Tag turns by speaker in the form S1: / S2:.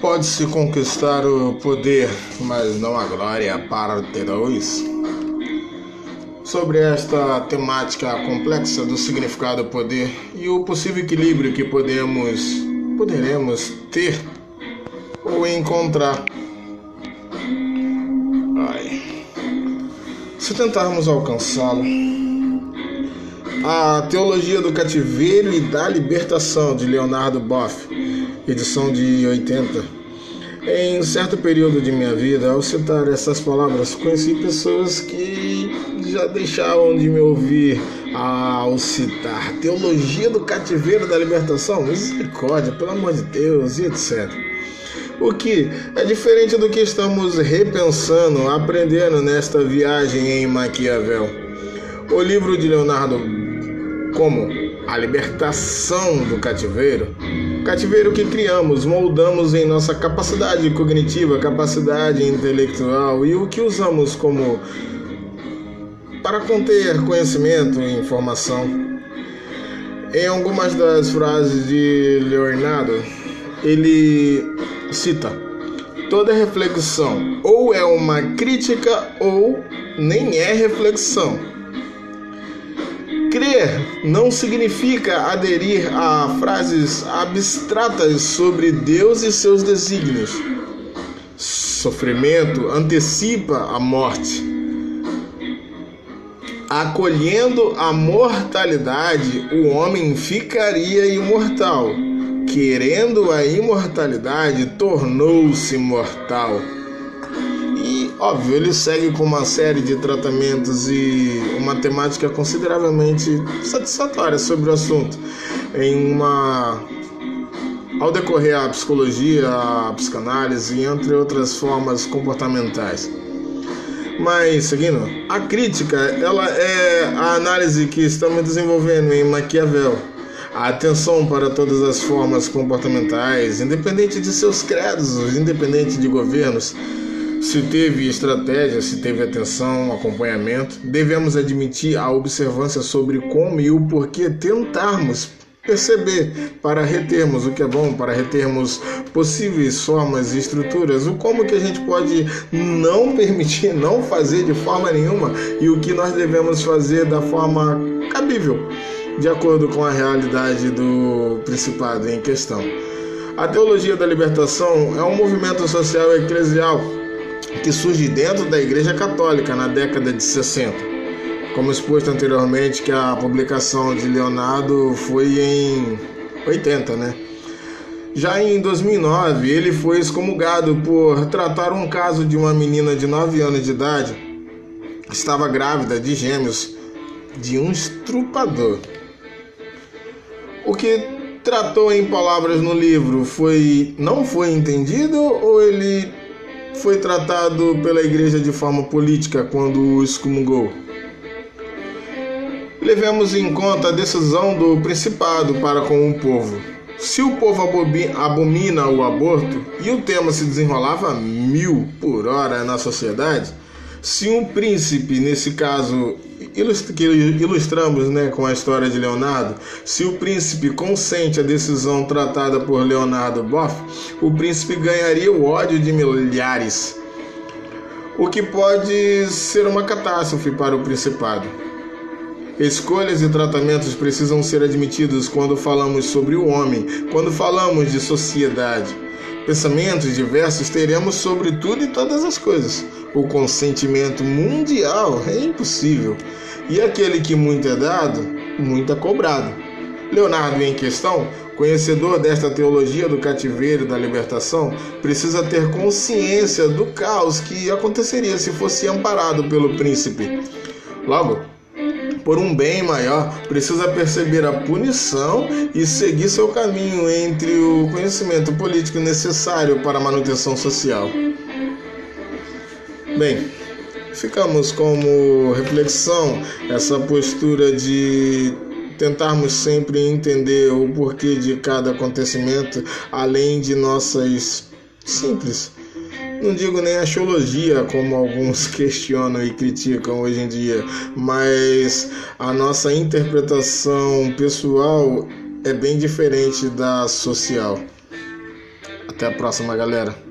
S1: Pode-se conquistar o poder, mas não a glória ter dois. Sobre esta temática complexa do significado do poder e o possível equilíbrio que podemos, poderemos ter ou encontrar. Ai. Se tentarmos alcançá-lo, a Teologia do Cativeiro e da Libertação de Leonardo Boff edição de 80. Em certo período de minha vida, ao citar essas palavras, conheci pessoas que já deixavam de me ouvir ao citar teologia do cativeiro da libertação, misericórdia, pelo amor de Deus, e etc. O que é diferente do que estamos repensando, aprendendo nesta viagem em Maquiavel. O livro de Leonardo como A Libertação do Cativeiro Cativeiro que criamos, moldamos em nossa capacidade cognitiva, capacidade intelectual e o que usamos como para conter conhecimento e informação. Em algumas das frases de Leonardo, ele cita: toda reflexão ou é uma crítica ou nem é reflexão. Crer não significa aderir a frases abstratas sobre Deus e seus desígnios. Sofrimento antecipa a morte. Acolhendo a mortalidade, o homem ficaria imortal. Querendo a imortalidade, tornou-se mortal. Óbvio, ele segue com uma série de tratamentos e uma temática consideravelmente satisfatória sobre o assunto. Em uma ao decorrer a psicologia, a psicanálise, entre outras formas comportamentais. Mas seguindo, a crítica, ela é a análise que estamos desenvolvendo em Maquiavel. A atenção para todas as formas comportamentais, independente de seus credos, independente de governos, se teve estratégia, se teve atenção, acompanhamento, devemos admitir a observância sobre como e o porquê tentarmos perceber para retermos o que é bom, para retermos possíveis formas e estruturas, o como que a gente pode não permitir, não fazer de forma nenhuma e o que nós devemos fazer da forma cabível, de acordo com a realidade do principado em questão. A teologia da libertação é um movimento social eclesial que surge dentro da Igreja Católica na década de 60. Como exposto anteriormente, que a publicação de Leonardo foi em 80, né? Já em 2009, ele foi excomungado por tratar um caso de uma menina de 9 anos de idade que estava grávida de gêmeos de um estrupador. O que tratou em palavras no livro foi não foi entendido ou ele foi tratado pela igreja de forma política quando o excomungou. Levemos em conta a decisão do principado para com o povo. Se o povo abomina o aborto e o tema se desenrolava mil por hora na sociedade, se um príncipe, nesse caso que ilustramos né, com a história de Leonardo, se o príncipe consente a decisão tratada por Leonardo Boff, o príncipe ganharia o ódio de milhares, o que pode ser uma catástrofe para o principado. Escolhas e tratamentos precisam ser admitidos quando falamos sobre o homem, quando falamos de sociedade. Pensamentos diversos teremos sobre tudo e todas as coisas. O consentimento mundial é impossível. E aquele que muito é dado, muito é cobrado. Leonardo, em questão, conhecedor desta teologia do cativeiro e da libertação, precisa ter consciência do caos que aconteceria se fosse amparado pelo príncipe. Logo, por um bem maior, precisa perceber a punição e seguir seu caminho entre o conhecimento político necessário para a manutenção social. Bem, ficamos como reflexão essa postura de tentarmos sempre entender o porquê de cada acontecimento, além de nossas simples, não digo nem axiologia, como alguns questionam e criticam hoje em dia, mas a nossa interpretação pessoal é bem diferente da social. Até a próxima, galera.